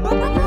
Oh.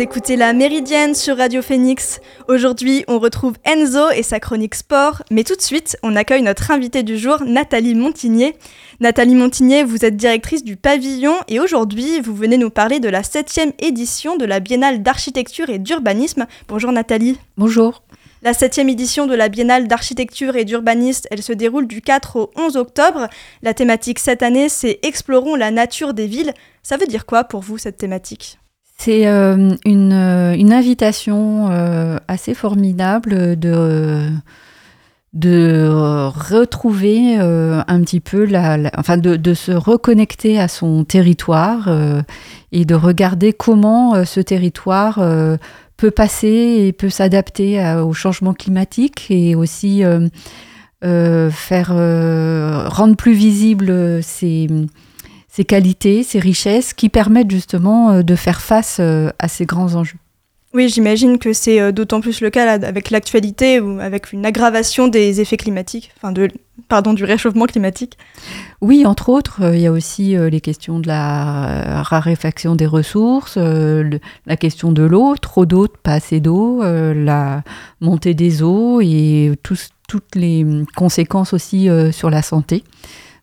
Écoutez la Méridienne sur Radio Phoenix. Aujourd'hui, on retrouve Enzo et sa chronique sport, mais tout de suite, on accueille notre invitée du jour, Nathalie Montigné. Nathalie Montigné, vous êtes directrice du pavillon et aujourd'hui, vous venez nous parler de la septième édition de la Biennale d'architecture et d'urbanisme. Bonjour Nathalie. Bonjour. La septième édition de la Biennale d'architecture et d'urbanisme, elle se déroule du 4 au 11 octobre. La thématique cette année, c'est Explorons la nature des villes. Ça veut dire quoi pour vous cette thématique? C'est euh, une, euh, une, invitation euh, assez formidable de, de retrouver un petit peu, la, enfin de, de, se reconnecter à son territoire et de regarder comment ce territoire peut passer et peut s'adapter au changement climatique et aussi faire rendre plus visible ces ces qualités, ces richesses qui permettent justement euh, de faire face euh, à ces grands enjeux. Oui, j'imagine que c'est euh, d'autant plus le cas avec l'actualité ou avec une aggravation des effets climatiques, enfin de, pardon, du réchauffement climatique. Oui, entre autres, il y a aussi les questions de la raréfaction des ressources, la question de l'eau, trop d'eau, pas assez d'eau, la montée des eaux et toutes les conséquences aussi sur la santé.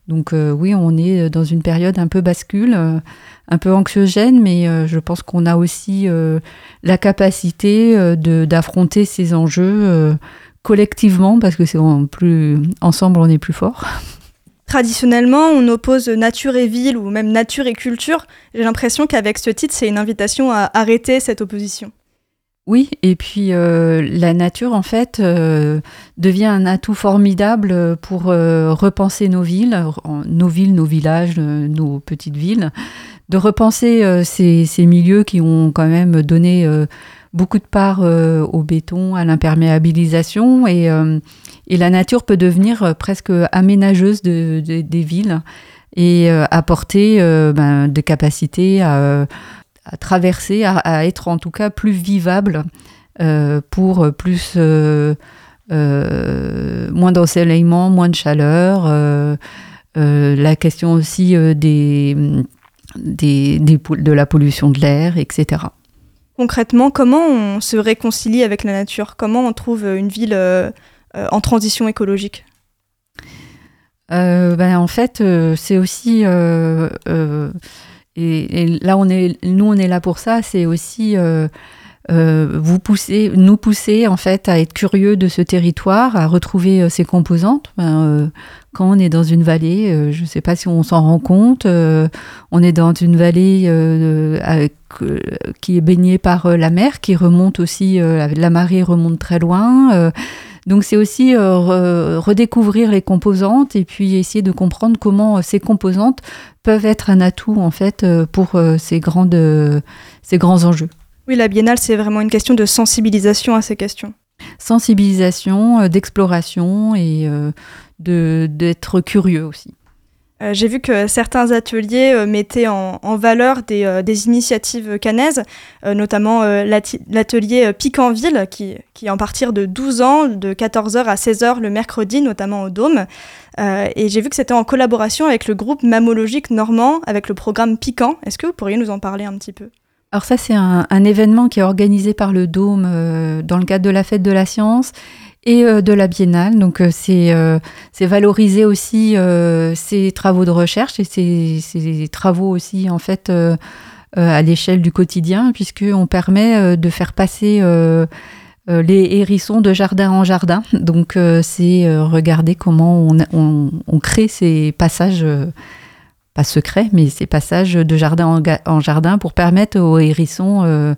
Donc euh, oui, on est dans une période un peu bascule, euh, un peu anxiogène, mais euh, je pense qu'on a aussi la capacité d'affronter ces enjeux collectivement, parce que c'est plus ensemble on est plus fort. Traditionnellement, on oppose nature et ville ou même nature et culture. J'ai l'impression qu'avec ce titre, c'est une invitation à arrêter cette opposition. Oui, et puis euh, la nature, en fait, euh, devient un atout formidable pour euh, repenser nos villes, nos villes, nos villages, nos petites villes, de repenser ces, ces, milieux qui ont quand même donné beaucoup de part au béton, à l'imperméabilisation, et, et, la nature peut devenir presque aménageuse de, des villes et apporter ben, des capacités à à traverser, à, être en tout cas plus vivable euh, pour plus euh, euh, moins d'ensoleillement, moins de chaleur. la question aussi des, des, de la pollution de l'air, etc. Concrètement, comment on se réconcilie avec la nature? Comment on trouve une ville en transition écologique? Ben, En fait, c'est aussi et, là, on est, nous, on est là pour ça. C'est aussi euh, euh, vous pousser, nous pousser en fait à être curieux de ce territoire, à retrouver euh, ses composantes. Ben, quand on est dans une vallée, je ne sais pas si on s'en rend compte, on est dans une vallée qui est baignée par la mer, qui remonte aussi, la marée remonte très loin. Donc c'est aussi euh, redécouvrir les composantes et puis essayer de comprendre comment euh, ces composantes peuvent être un atout en fait euh, pour ces, grandes, ces grands enjeux. Oui, la biennale, c'est vraiment une question de sensibilisation à ces questions. Sensibilisation, d'exploration et d'être curieux aussi. Euh, j'ai vu que certains ateliers euh, mettaient en, valeur des, euh, initiatives canaises, notamment l'atelier Piquanville, qui, qui en partir de 12 ans, de 14h à 16h le mercredi, notamment au Dôme. et j'ai vu que c'était en collaboration avec le groupe mammologique normand, avec le programme Piquant. Est-ce que vous pourriez nous en parler un petit peu? Alors ça, c'est un, événement qui est organisé par le Dôme dans le cadre de la fête de la science et euh, de la biennale. Donc euh, euh, c'est valoriser aussi ces travaux de recherche et ces, travaux aussi en fait à l'échelle du quotidien puisqu'on permet de faire passer les hérissons de jardin en jardin. Donc c'est regarder comment on, on, crée ces passages pas secrets, mais ces passages de jardin en, en jardin pour permettre aux hérissons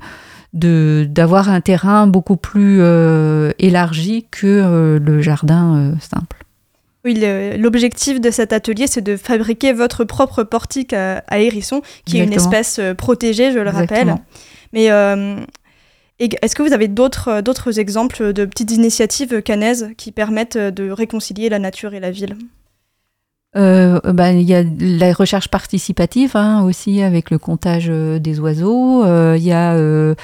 d'avoir un terrain beaucoup plus euh, élargi que euh, le jardin euh, simple. Oui, l'objectif de cet atelier, c'est de fabriquer votre propre portique à, hérisson, qui est une espèce protégée, je le rappelle. Mais Est-ce que vous avez d'autres exemples de petites initiatives canaises qui permettent de réconcilier la nature et la ville? Bah, il y a la recherche participative hein, aussi avec le comptage des oiseaux. Il y a le,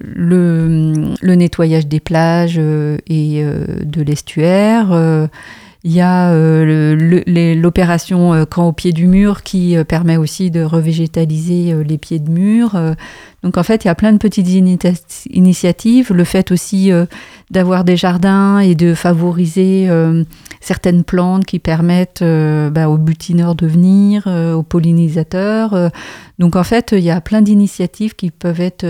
le, nettoyage des plages et de l'estuaire. Il y a euh, l'opération euh, Camp au pied du mur qui euh, permet aussi de revégétaliser les pieds de mur. donc en fait, il y a plein de petites initiatives. Le fait aussi d'avoir des jardins et de favoriser certaines plantes qui permettent bah, aux butineurs de venir, aux pollinisateurs. donc en fait, il y a plein d'initiatives qui peuvent être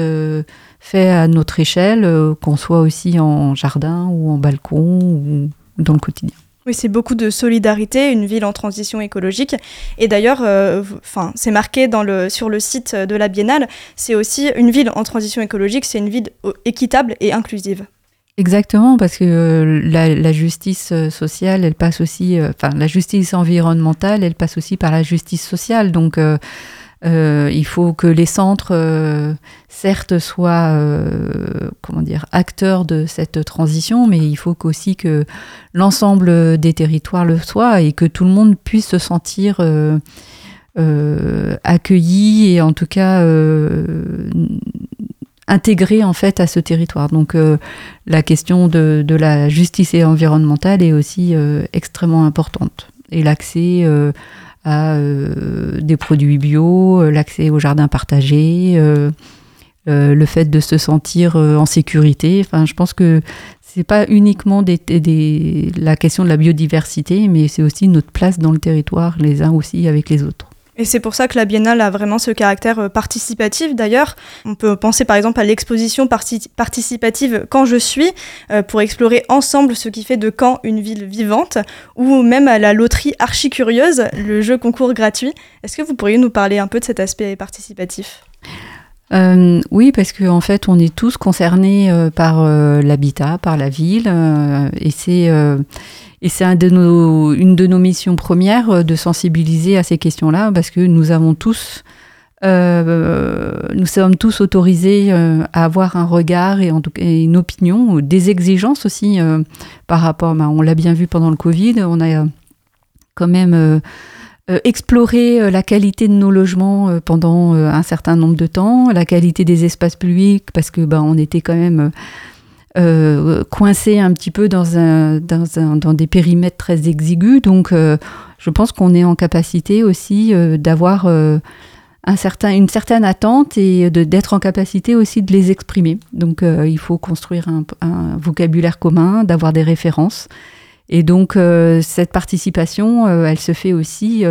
faites à notre échelle, qu'on soit aussi en jardin ou en balcon ou dans le quotidien. Oui, c'est beaucoup de solidarité, une ville en transition écologique. Et d'ailleurs, euh, c'est marqué sur le site de la Biennale, c'est aussi une ville en transition écologique, c'est une ville euh, équitable et inclusive. Exactement, parce que euh, la, justice sociale, elle passe aussi, enfin, la justice environnementale, elle passe aussi par la justice sociale. Donc, il faut que les centres, euh, certes, soient euh, comment dire, acteurs de cette transition, mais il faut aussi que l'ensemble des territoires le soient et que tout le monde puisse se sentir accueilli et en tout cas intégré en fait à ce territoire. Donc la question de, de, la justice environnementale est aussi extrêmement importante et l'accès à euh, des produits bio, euh, l'accès au jardin partagé, euh, le fait de se sentir en sécurité. Enfin, je pense que c'est pas uniquement la question de la biodiversité, mais c'est aussi notre place dans le territoire, les uns aussi avec les autres. Et c'est pour ça que la biennale a vraiment ce caractère euh, participatif d'ailleurs. On peut penser par exemple à l'exposition participative Quand je suis, euh, pour explorer ensemble ce qui fait de Caen une ville vivante, ou même à la loterie Archicurieuse, le jeu concours gratuit. Est-ce que vous pourriez nous parler un peu de cet aspect participatif? Euh, oui, parce qu'en en fait, on est tous concernés par l'habitat, par la ville, et c'est et c'est une de nos missions premières euh, de sensibiliser à ces questions-là, parce que nous avons tous, euh, nous sommes tous autorisés euh, à avoir un regard et, en tout cas, une opinion, des exigences aussi par rapport. Ben, on l'a bien vu pendant le Covid, on a quand même exploré la qualité de nos logements pendant un certain nombre de temps, la qualité des espaces publics, parce que ben, on était quand même euh, coincé un petit peu dans, un, dans, un, dans, des périmètres très exigus. Donc, euh, je pense qu'on est en capacité aussi euh, d'avoir un certain, une certaine attente et d'être en capacité aussi de les exprimer. Donc, il faut construire un, un vocabulaire commun, d'avoir des références. Et donc, cette participation, elle se fait aussi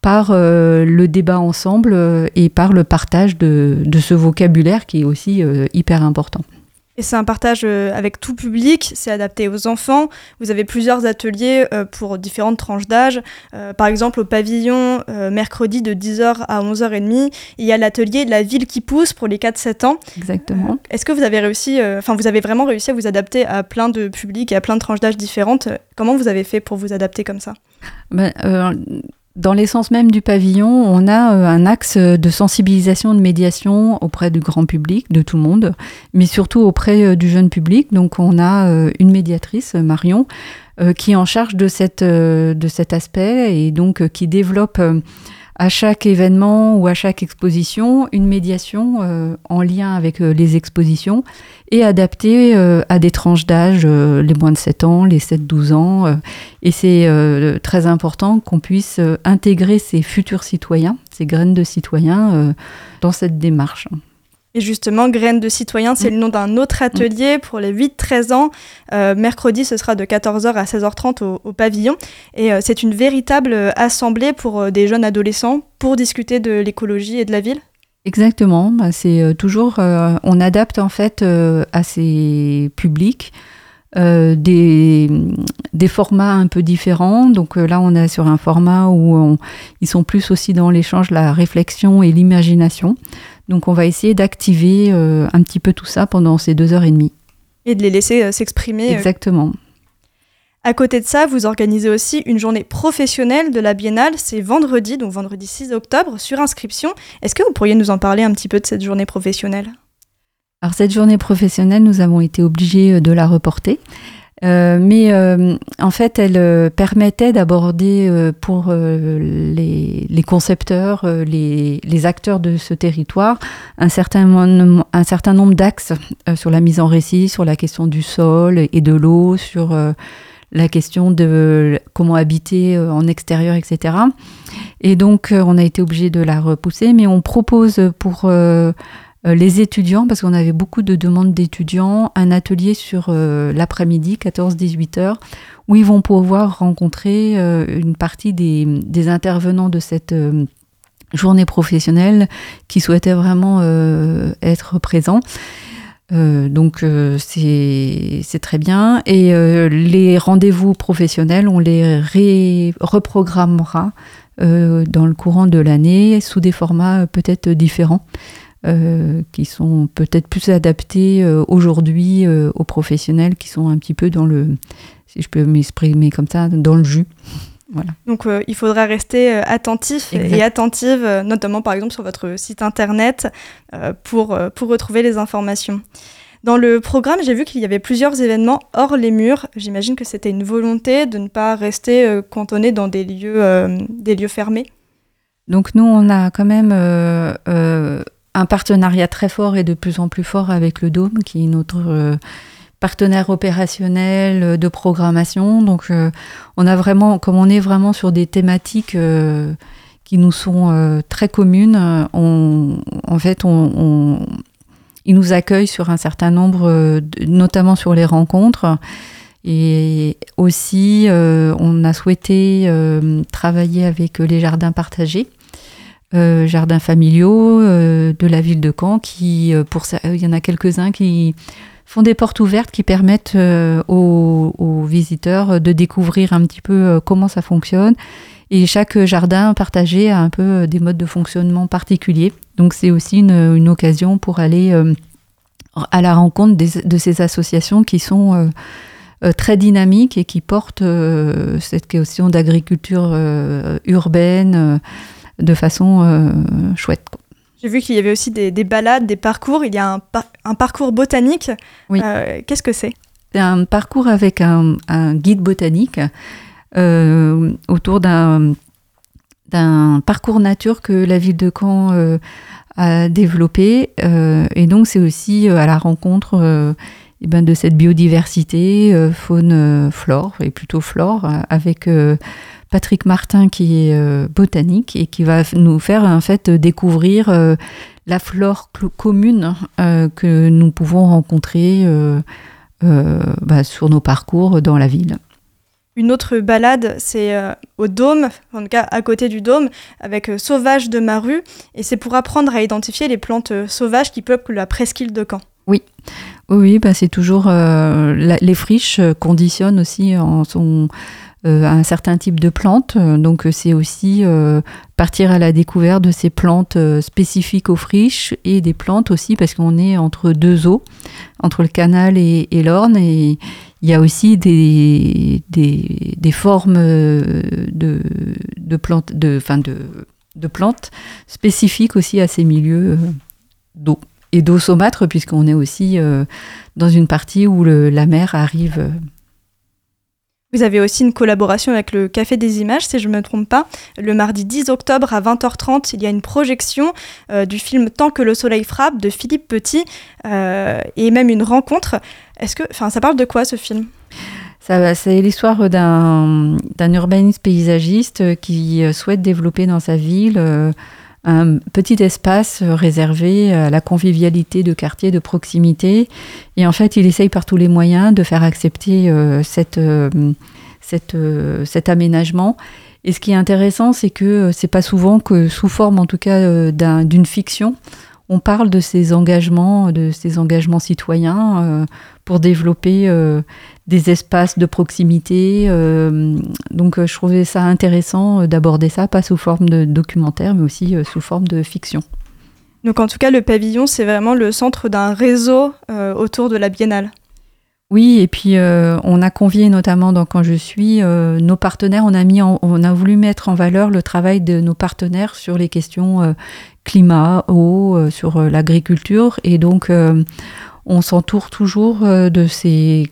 par le débat ensemble et par le partage de, de, ce vocabulaire qui est aussi hyper important. Et c'est un partage euh, avec tout public, c'est adapté aux enfants. Vous avez plusieurs ateliers euh, pour différentes tranches d'âge. Euh, par exemple, au pavillon, mercredi de 10h à 11h30, il y a l'atelier La ville qui pousse pour les 4-7 ans. Exactement. Est-ce que vous avez réussi, enfin, vous avez vraiment réussi à vous adapter à plein de publics et à plein de tranches d'âge différentes? Comment vous avez fait pour vous adapter comme ça? Ben, dans l'essence même du pavillon, on a euh, un axe de sensibilisation, de médiation auprès du grand public, de tout le monde, mais surtout auprès euh, du jeune public. Donc on a euh, une médiatrice, Marion, qui est en charge de, de cet aspect et donc qui développe à chaque événement ou à chaque exposition une médiation euh, en lien avec euh, les expositions et adaptée euh, à des tranches d'âge, les moins de 7 ans, les 7-12 ans. et c'est très important qu'on puisse intégrer ces futurs citoyens, ces graines de citoyens, dans cette démarche. Et justement, Graines de citoyens, c'est mm. le nom d'un autre atelier pour les 8-13 ans. Euh, mercredi, ce sera de 14h à 16h30 au, pavillon. Et euh, c'est une véritable euh, assemblée pour des jeunes adolescents pour discuter de l'écologie et de la ville Exactement. Bah, c'est toujours. on adapte en fait à ces publics. des, des, formats un peu différents. Donc là, on est sur un format où ils sont plus aussi dans l'échange, la réflexion et l'imagination. Donc on va essayer d'activer euh, un petit peu tout ça pendant ces deux heures et demie. Et de les laisser euh, s'exprimer. Euh. Exactement. À côté de ça, vous organisez aussi une journée professionnelle de la Biennale, c'est vendredi, donc vendredi 6 octobre, sur inscription. Est-ce que vous pourriez nous en parler un petit peu de cette journée professionnelle? Alors cette journée professionnelle, nous avons été obligés de la reporter. Euh, mais euh, en fait, elle permettait d'aborder pour les, concepteurs, les, les, acteurs de ce territoire, un certain, un certain nombre d'axes sur la mise en récit, sur la question du sol et de l'eau, sur la question de comment habiter euh, en extérieur, etc. Et donc, euh, on a été obligé de la repousser, mais on propose pour euh, les étudiants, parce qu'on avait beaucoup de demandes d'étudiants, un atelier sur l'après-midi, 14-18 heures, où ils vont pouvoir rencontrer une partie des, intervenants de cette journée professionnelle qui souhaitaient vraiment être présents. Euh, donc euh, c'est très bien. Et euh, les rendez-vous professionnels, on les reprogrammera dans le courant de l'année sous des formats peut-être différents. Qui sont peut-être plus adaptés aujourd'hui aux professionnels qui sont un petit peu dans le, si je peux m'exprimer comme ça, dans le jus. Donc euh, il faudra rester euh, attentif et attentive, euh, notamment par exemple sur votre site internet, pour, pour retrouver les informations. Dans le programme, j'ai vu qu'il y avait plusieurs événements hors les murs. J'imagine que c'était une volonté de ne pas rester cantonné dans des lieux, des lieux fermés. Donc nous, on a quand même un partenariat très fort et de plus en plus fort avec le Dôme, qui est notre partenaire opérationnel euh, de programmation. Donc, euh, on a vraiment, comme on est vraiment sur des thématiques euh, qui nous sont très communes, en fait, ils nous accueillent sur un certain nombre, notamment sur les rencontres. Et aussi, on a souhaité travailler avec les jardins partagés. Jardins familiaux de la ville de Caen, qui, pour ça, il y en a quelques-uns qui font des portes ouvertes qui permettent euh, aux, visiteurs de découvrir un petit peu euh, comment ça fonctionne. Et chaque jardin partagé a un peu euh, des modes de fonctionnement particuliers. Donc c'est aussi une, occasion pour aller à la rencontre de ces associations qui sont très dynamiques et qui portent cette question d'agriculture urbaine de façon chouette. J'ai vu qu'il y avait aussi des, balades, des parcours. Il y a un, parcours botanique. Oui. Euh, qu'est-ce que c'est? C'est un parcours avec un, guide botanique euh, autour d'un parcours nature que la ville de Caen euh, a développé. et donc, c'est aussi à la rencontre eh ben, de cette biodiversité, faune, flore, et plutôt flore, avec Patrick Martin qui est euh, botanique et qui va nous faire en fait découvrir euh, la flore commune euh, que nous pouvons rencontrer bah, sur nos parcours dans la ville. Une autre balade, c'est au Dôme, en tout cas à côté du Dôme, avec Sauvage de Maru, et c'est pour apprendre à identifier les plantes sauvages qui peuplent la presqu'île de Caen. Oui, oui, bah c'est toujours les friches conditionnent aussi en son euh, un certain type de plantes. Donc euh, c'est aussi euh, partir à la découverte de ces plantes spécifiques aux friches et des plantes aussi parce qu'on est entre deux eaux, entre le canal et, l'Orne et il y a aussi des, des, formes de, de plantes, de, de, de plantes spécifiques aussi à ces milieux d'eau et d'eau saumâtre puisqu'on est aussi dans une partie où la mer arrive vous avez aussi une collaboration avec le Café des Images, si je ne me trompe pas. Le mardi 10 octobre à 20h30, il y a une projection euh, du film Tant que le soleil frappe de Philippe Petit euh, et même une rencontre. Est-ce que, enfin, ça parle de quoi ce film? C'est l'histoire d'un urbaniste paysagiste qui euh, souhaite développer dans sa ville un petit espace réservé à la convivialité de quartier de proximité. Et en fait, il essaye par tous les moyens de faire accepter euh, cette, euh, euh, cet aménagement. Et ce qui est intéressant, c'est que c'est pas souvent que, sous forme en tout cas d'une fiction, on parle de ces engagements, de ces engagements citoyens pour développer des espaces de proximité. Euh, donc euh, je trouvais ça intéressant euh, d'aborder ça, pas sous forme de documentaire, mais aussi sous forme de fiction. Donc en tout cas, le pavillon, c'est vraiment le centre d'un réseau autour de la biennale. Oui, et puis on a convié notamment dans Quand je suis nos partenaires, on a, mis on a voulu mettre en valeur le travail de nos partenaires sur les questions climat, eau, sur l'agriculture. Et donc on s'entoure toujours de ces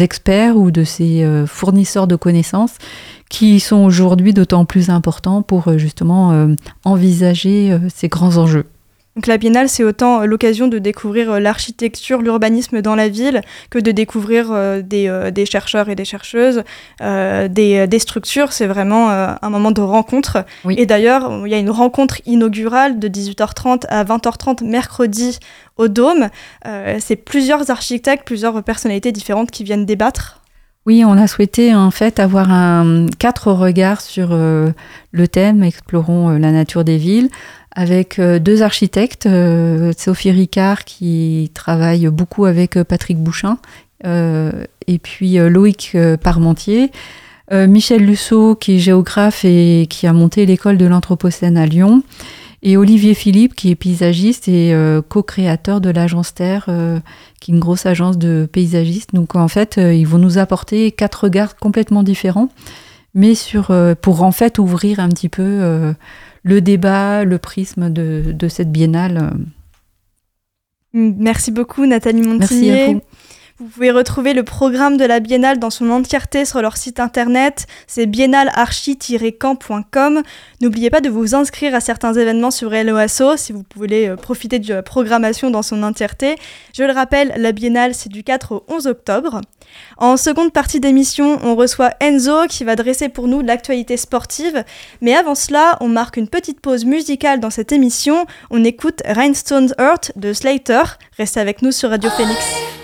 experts ou de ces fournisseurs de connaissances qui sont aujourd'hui d'autant plus importants pour justement envisager ces grands enjeux. Donc la biennale, c'est autant euh, l'occasion de découvrir euh, l'architecture, l'urbanisme dans la ville, que de découvrir euh, des, chercheurs et des chercheuses, des, structures. C'est vraiment un moment de rencontre. Et d'ailleurs, il y a une rencontre inaugurale de 18h30 à 20h30 mercredi au Dôme. c'est plusieurs architectes, plusieurs personnalités différentes qui viennent débattre. Oui, on a souhaité en fait avoir un, quatre regards sur le thème Explorons la nature des villes avec euh, deux architectes, euh, Sophie Ricard qui travaille beaucoup avec euh, Patrick Bouchin, et puis Loïc Parmentier, Michel Lusseau qui est géographe et qui a monté l'école de l'Anthropocène à Lyon, et Olivier Philippe qui est paysagiste et co-créateur de l'agence Terre, qui est une grosse agence de paysagistes. Donc en fait, ils vont nous apporter quatre regards complètement différents, mais sur, pour en fait ouvrir un petit peu le débat, le prisme de, cette biennale. Merci beaucoup Nathalie Montigné. Merci à vous. Vous pouvez retrouver le programme de la biennale dans son entièreté sur leur site internet, c'est biennalarchi-camp.com. N'oubliez pas de vous inscrire à certains événements sur LOASO si vous voulez euh, profiter de la programmation dans son entièreté. Je le rappelle, la biennale c'est du 4 au 11 octobre. En seconde partie d'émission, on reçoit Enzo qui va dresser pour nous l'actualité sportive. Mais avant cela, on marque une petite pause musicale dans cette émission. On écoute Rhinestone Earth de Slater. Restez avec nous sur Radio Phoenix.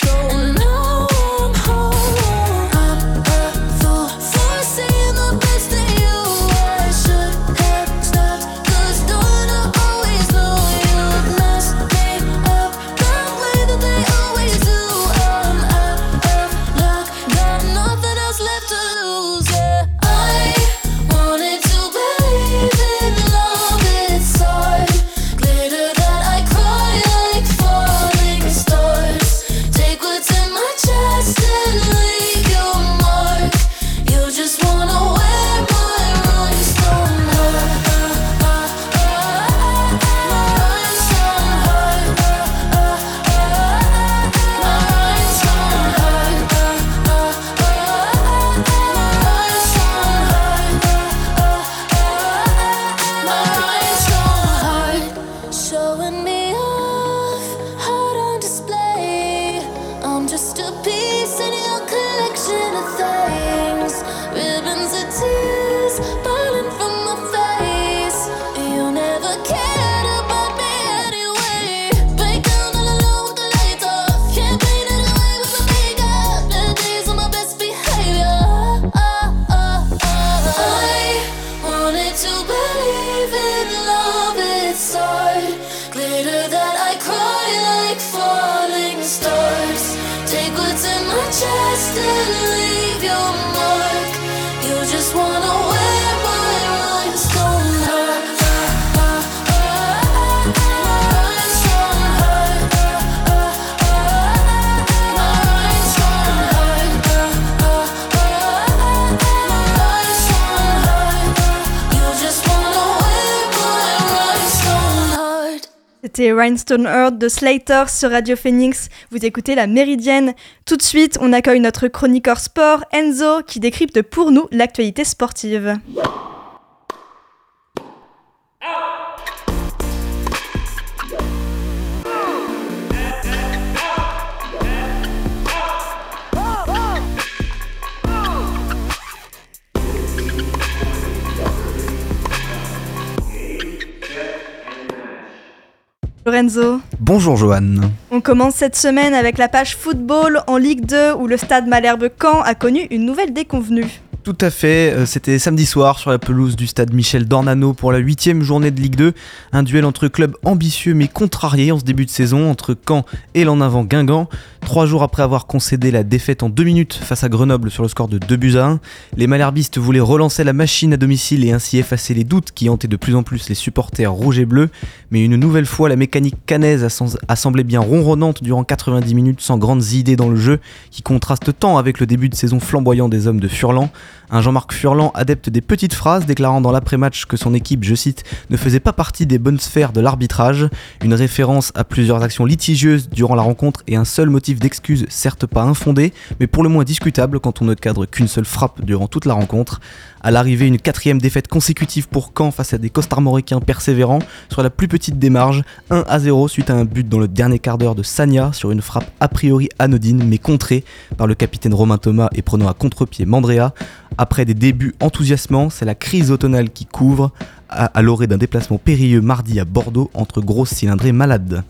slow. C'était Rhinestone Earth de Slater sur Radio Phoenix. Vous écoutez la Méridienne. Tout de suite, on accueille notre chroniqueur sport, Enzo, qui décrypte pour nous l'actualité sportive. Lorenzo. Bonjour Joanne. On commence cette semaine avec la page football en Ligue 2 où le stade Malherbe-Caen a connu une nouvelle déconvenue. Tout à fait, euh, c'était samedi soir sur la pelouse du stade Michel Dornano pour la huitième journée de Ligue 2. Un duel entre clubs ambitieux mais contrariés en ce début de saison, entre Caen et l'en avant Guingamp. Trois jours après avoir concédé la défaite en deux minutes face à Grenoble sur le score de 2 buts à 1, les Malherbistes voulaient relancer la machine à domicile et ainsi effacer les doutes qui hantaient de plus en plus les supporters rouges et bleus. Mais une nouvelle fois, la mécanique canaise a semblé bien ronronnante durant 90 minutes sans grandes idées dans le jeu qui contraste tant avec le début de saison flamboyant des hommes de Furlan. Un Jean-Marc Furlan adepte des petites phrases, déclarant dans l'après-match que son équipe, je cite, ne faisait pas partie des bonnes sphères de l'arbitrage, une référence à plusieurs actions litigieuses durant la rencontre et un seul motif d'excuse, certes pas infondé, mais pour le moins discutable quand on ne cadre qu'une seule frappe durant toute la rencontre. À l'arrivée, une quatrième défaite consécutive pour Caen face à des costarmoricains persévérants sur la plus petite marges, 1 à 0 suite à un but dans le dernier quart d'heure de Sanya sur une frappe a priori anodine mais contrée par le capitaine Romain Thomas et prenant à contre-pied Mandrea. Après des débuts enthousiasmants, c'est la crise automnale qui couvre à, l'orée d'un déplacement périlleux mardi à Bordeaux entre grosses cylindrées malades.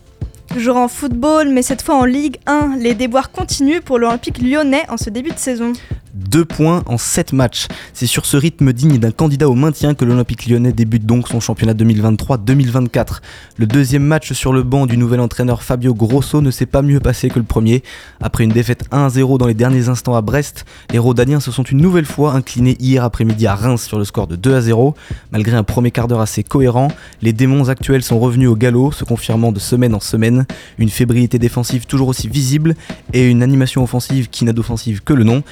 Toujours en football, mais cette fois en Ligue 1, les déboires continuent pour l'Olympique lyonnais en ce début de saison. 2 points en 7 matchs. C'est sur ce rythme digne d'un candidat au maintien que l'Olympique lyonnais débute donc son championnat 2023-2024. Le deuxième match sur le banc du nouvel entraîneur Fabio Grosso ne s'est pas mieux passé que le premier. Après une défaite 1-0 dans les derniers instants à Brest, les Rodaniens se sont une nouvelle fois inclinés hier après-midi à Reims sur le score de 2-0. Malgré un premier quart d'heure assez cohérent, les démons actuels sont revenus au galop, se confirmant de semaine en semaine. Une fébrilité défensive toujours aussi visible et une animation offensive qui n'a d'offensive que le nom.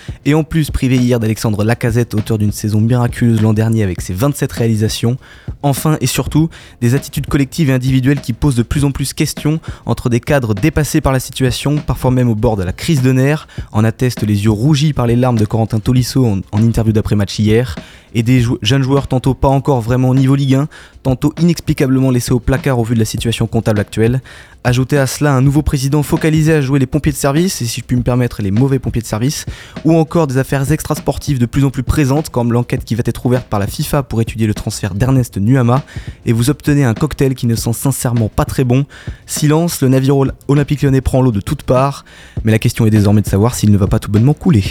Plus privé hier d'Alexandre Lacazette, auteur d'une saison miraculeuse l'an dernier avec ses 27 réalisations. Enfin et surtout, des attitudes collectives et individuelles qui posent de plus en plus questions entre des cadres dépassés par la situation, parfois même au bord de la crise de nerfs, en attestent les yeux rougis par les larmes de Corentin Tolisso en, en interview d'après-match hier, et des jeunes joueurs tantôt pas encore vraiment au niveau Ligue 1, tantôt inexplicablement laissés au placard au vu de la situation comptable actuelle. Ajouter à cela un nouveau président focalisé à jouer les pompiers de service, et si je puis me permettre les mauvais pompiers de service, ou encore des affaires extrasportives de plus en plus présentes, comme l'enquête qui va être ouverte par la FIFA pour étudier le transfert d'Ernest Nuama, et vous obtenez un cocktail qui ne sent sincèrement pas très bon. Silence, le navire olympique lyonnais prend l'eau de toutes parts, mais la question est désormais de savoir s'il ne va pas tout bonnement couler.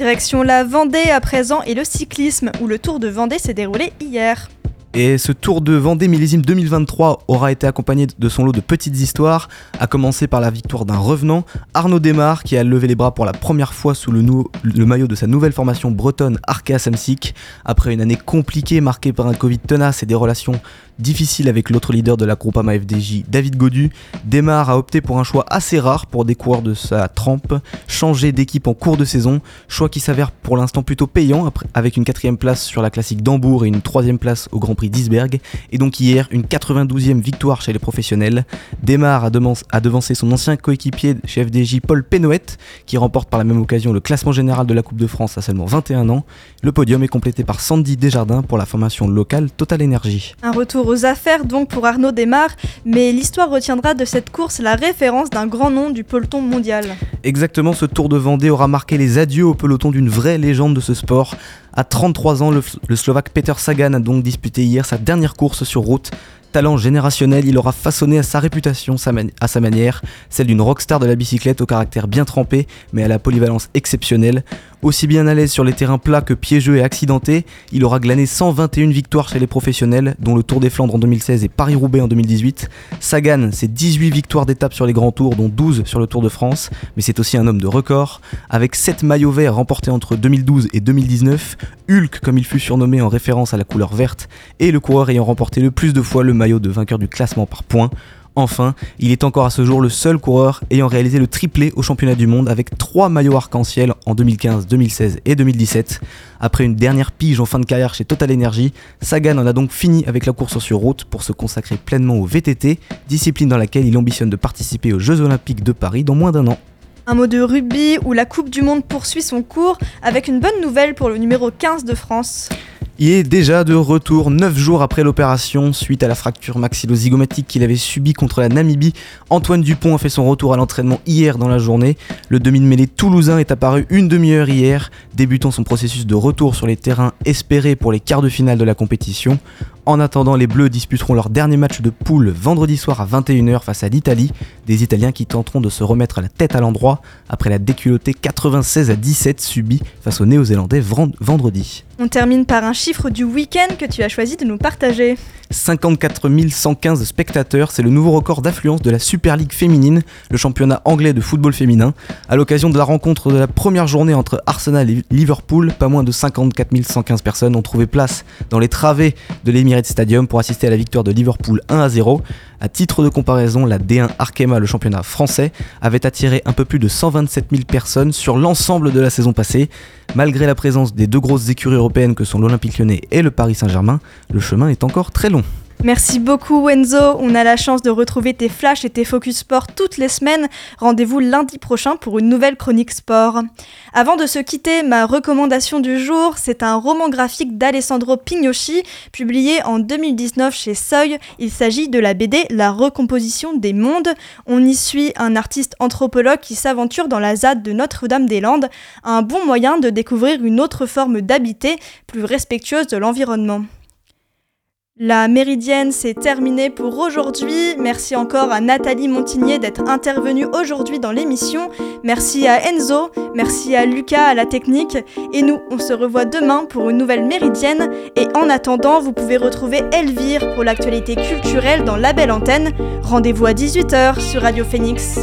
Direction la Vendée à présent et le cyclisme, où le Tour de Vendée s'est déroulé hier. Et ce Tour de Vendée millésime 2023 aura été accompagné de son lot de petites histoires, à commencer par la victoire d'un revenant, Arnaud Desmar, qui a levé les bras pour la première fois sous le, maillot de sa nouvelle formation bretonne Arkea Samsic, après une année compliquée marquée par un Covid tenace et des relations difficile avec l'autre leader de la Groupama FDJ, David Godu. Desmar a opté pour un choix assez rare pour des coureurs de sa trempe, changer d'équipe en cours de saison, choix qui s'avère pour l'instant plutôt payant avec une quatrième place sur la classique d'Hambourg et une troisième place au Grand Prix d'Isberg, et donc hier une 92e victoire chez les professionnels. Desmar a, devancé son ancien coéquipier chez FDJ Paul Penouette, qui remporte par la même occasion le classement général de la Coupe de France à seulement 21 ans. Le podium est complété par Sandy Desjardins pour la formation locale Total Energy. Un retour aux affaires donc pour Arnaud Desmar, mais l'histoire retiendra de cette course la référence d'un grand nom du peloton mondial. Exactement, ce Tour de Vendée aura marqué les adieux au peloton d'une vraie légende de ce sport. À 33 ans, le, le Slovaque Peter Sagan a donc disputé hier sa dernière course sur route Talent générationnel, il aura façonné à sa réputation à sa manière, celle d'une rockstar de la bicyclette au caractère bien trempé, mais à la polyvalence exceptionnelle. Aussi bien à l'aise sur les terrains plats que piégeux et accidentés, il aura glané 121 victoires chez les professionnels, dont le Tour des Flandres en 2016 et Paris-Roubaix en 2018. Sagan, c'est 18 victoires d'étape sur les grands tours, dont 12 sur le Tour de France, mais c'est aussi un homme de record. Avec 7 maillots verts remportés entre 2012 et 2019, Hulk, comme il fut surnommé en référence à la couleur verte, est le coureur ayant remporté le plus de fois le maillot de vainqueur du classement par points. Enfin, il est encore à ce jour le seul coureur ayant réalisé le triplé au championnat du monde avec trois maillots arc-en-ciel en 2015, 2016 et 2017. Après une dernière pige en fin de carrière chez Total Energy, Sagan en a donc fini avec la course sur route pour se consacrer pleinement au VTT, discipline dans laquelle il ambitionne de participer aux Jeux Olympiques de Paris dans moins d'un an. Un mot de rugby où la Coupe du Monde poursuit son cours avec une bonne nouvelle pour le numéro 15 de France. Il est déjà de retour 9 jours après l'opération suite à la fracture maxillozygomatique qu'il avait subie contre la Namibie. Antoine Dupont a fait son retour à l'entraînement hier dans la journée. Le demi-mêlée toulousain est apparu une demi-heure hier, débutant son processus de retour sur les terrains espérés pour les quarts de finale de la compétition. En attendant, les Bleus disputeront leur dernier match de poule vendredi soir à 21h face à l'Italie, des Italiens qui tenteront de se remettre la tête à l'endroit après la déculottée 96 à 17 subie face aux Néo-Zélandais vendredi. On termine par un chiffre du week-end que tu as choisi de nous partager. 54 115 spectateurs, c'est le nouveau record d'affluence de la Super League féminine, le championnat anglais de football féminin. À l'occasion de la rencontre de la première journée entre Arsenal et Liverpool, pas moins de 54 115 personnes ont trouvé place dans les travées de Stadium pour assister à la victoire de Liverpool 1 à 0. À titre de comparaison, la D1 Arkema, le championnat français, avait attiré un peu plus de 127 000 personnes sur l'ensemble de la saison passée. Malgré la présence des deux grosses écuries européennes que sont l'Olympique lyonnais et le Paris Saint-Germain, le chemin est encore très long. Merci beaucoup Wenzo, on a la chance de retrouver tes flashs et tes focus sport toutes les semaines. Rendez-vous lundi prochain pour une nouvelle chronique sport. Avant de se quitter, ma recommandation du jour, c'est un roman graphique d'Alessandro Pignosci, publié en 2019 chez Seuil. Il s'agit de la BD La recomposition des mondes. On y suit un artiste anthropologue qui s'aventure dans la ZAD de Notre-Dame-des-Landes, un bon moyen de découvrir une autre forme d'habiter, plus respectueuse de l'environnement. La méridienne, c'est terminé pour aujourd'hui. Merci encore à Nathalie Montigné d'être intervenue aujourd'hui dans l'émission. Merci à Enzo, merci à Lucas à la technique. Et nous, on se revoit demain pour une nouvelle méridienne. Et en attendant, vous pouvez retrouver Elvire pour l'actualité culturelle dans la belle antenne. Rendez-vous à 18h sur Radio Phoenix.